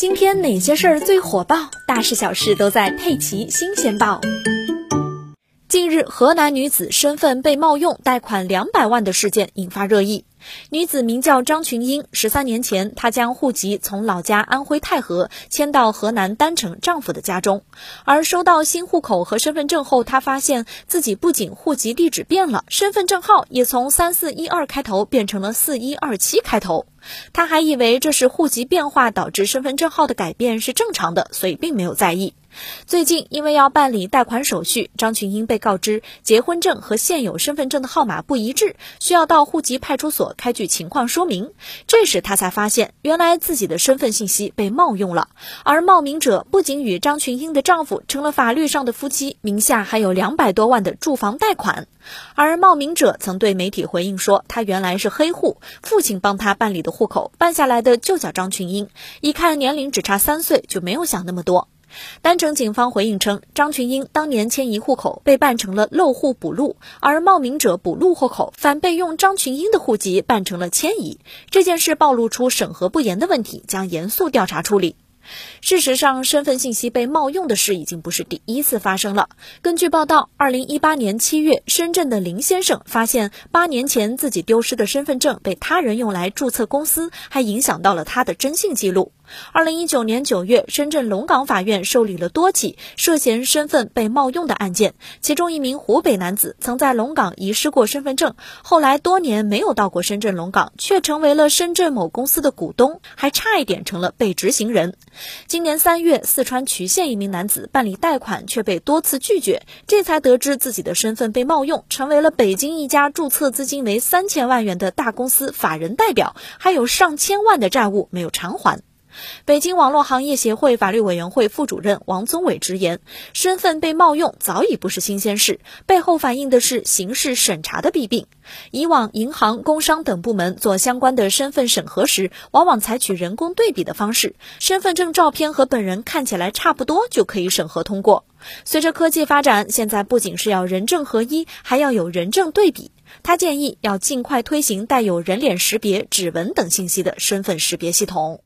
今天哪些事儿最火爆？大事小事都在《佩奇新鲜报》。近日，河南女子身份被冒用贷款两百万的事件引发热议。女子名叫张群英，十三年前，她将户籍从老家安徽太和迁到河南郸城丈夫的家中，而收到新户口和身份证后，她发现自己不仅户籍地址变了，身份证号也从三四一二开头变成了四一二七开头。他还以为这是户籍变化导致身份证号的改变是正常的，所以并没有在意。最近，因为要办理贷款手续，张群英被告知结婚证和现有身份证的号码不一致，需要到户籍派出所开具情况说明。这时，她才发现，原来自己的身份信息被冒用了。而冒名者不仅与张群英的丈夫成了法律上的夫妻，名下还有两百多万的住房贷款。而冒名者曾对媒体回应说，他原来是黑户，父亲帮他办理的户口，办下来的就叫张群英。一看年龄只差三岁，就没有想那么多。丹城警方回应称，张群英当年迁移户口被办成了漏户补录，而冒名者补录户口反被用张群英的户籍办成了迁移。这件事暴露出审核不严的问题，将严肃调查处理。事实上，身份信息被冒用的事已经不是第一次发生了。根据报道，二零一八年七月，深圳的林先生发现八年前自己丢失的身份证被他人用来注册公司，还影响到了他的征信记录。二零一九年九月，深圳龙岗法院受理了多起涉嫌身份被冒用的案件，其中一名湖北男子曾在龙岗遗失过身份证，后来多年没有到过深圳龙岗，却成为了深圳某公司的股东，还差一点成了被执行人。今年三月，四川渠县一名男子办理贷款却被多次拒绝，这才得知自己的身份被冒用，成为了北京一家注册资金为三千万元的大公司法人代表，还有上千万的债务没有偿还。北京网络行业协会法律委员会副主任王宗伟直言，身份被冒用早已不是新鲜事，背后反映的是刑事审查的弊病。以往银行、工商等部门做相关的身份审核时，往往采取人工对比的方式，身份证照片和本人看起来差不多就可以审核通过。随着科技发展，现在不仅是要人证合一，还要有人证对比。他建议要尽快推行带有人脸识别、指纹等信息的身份识别系统。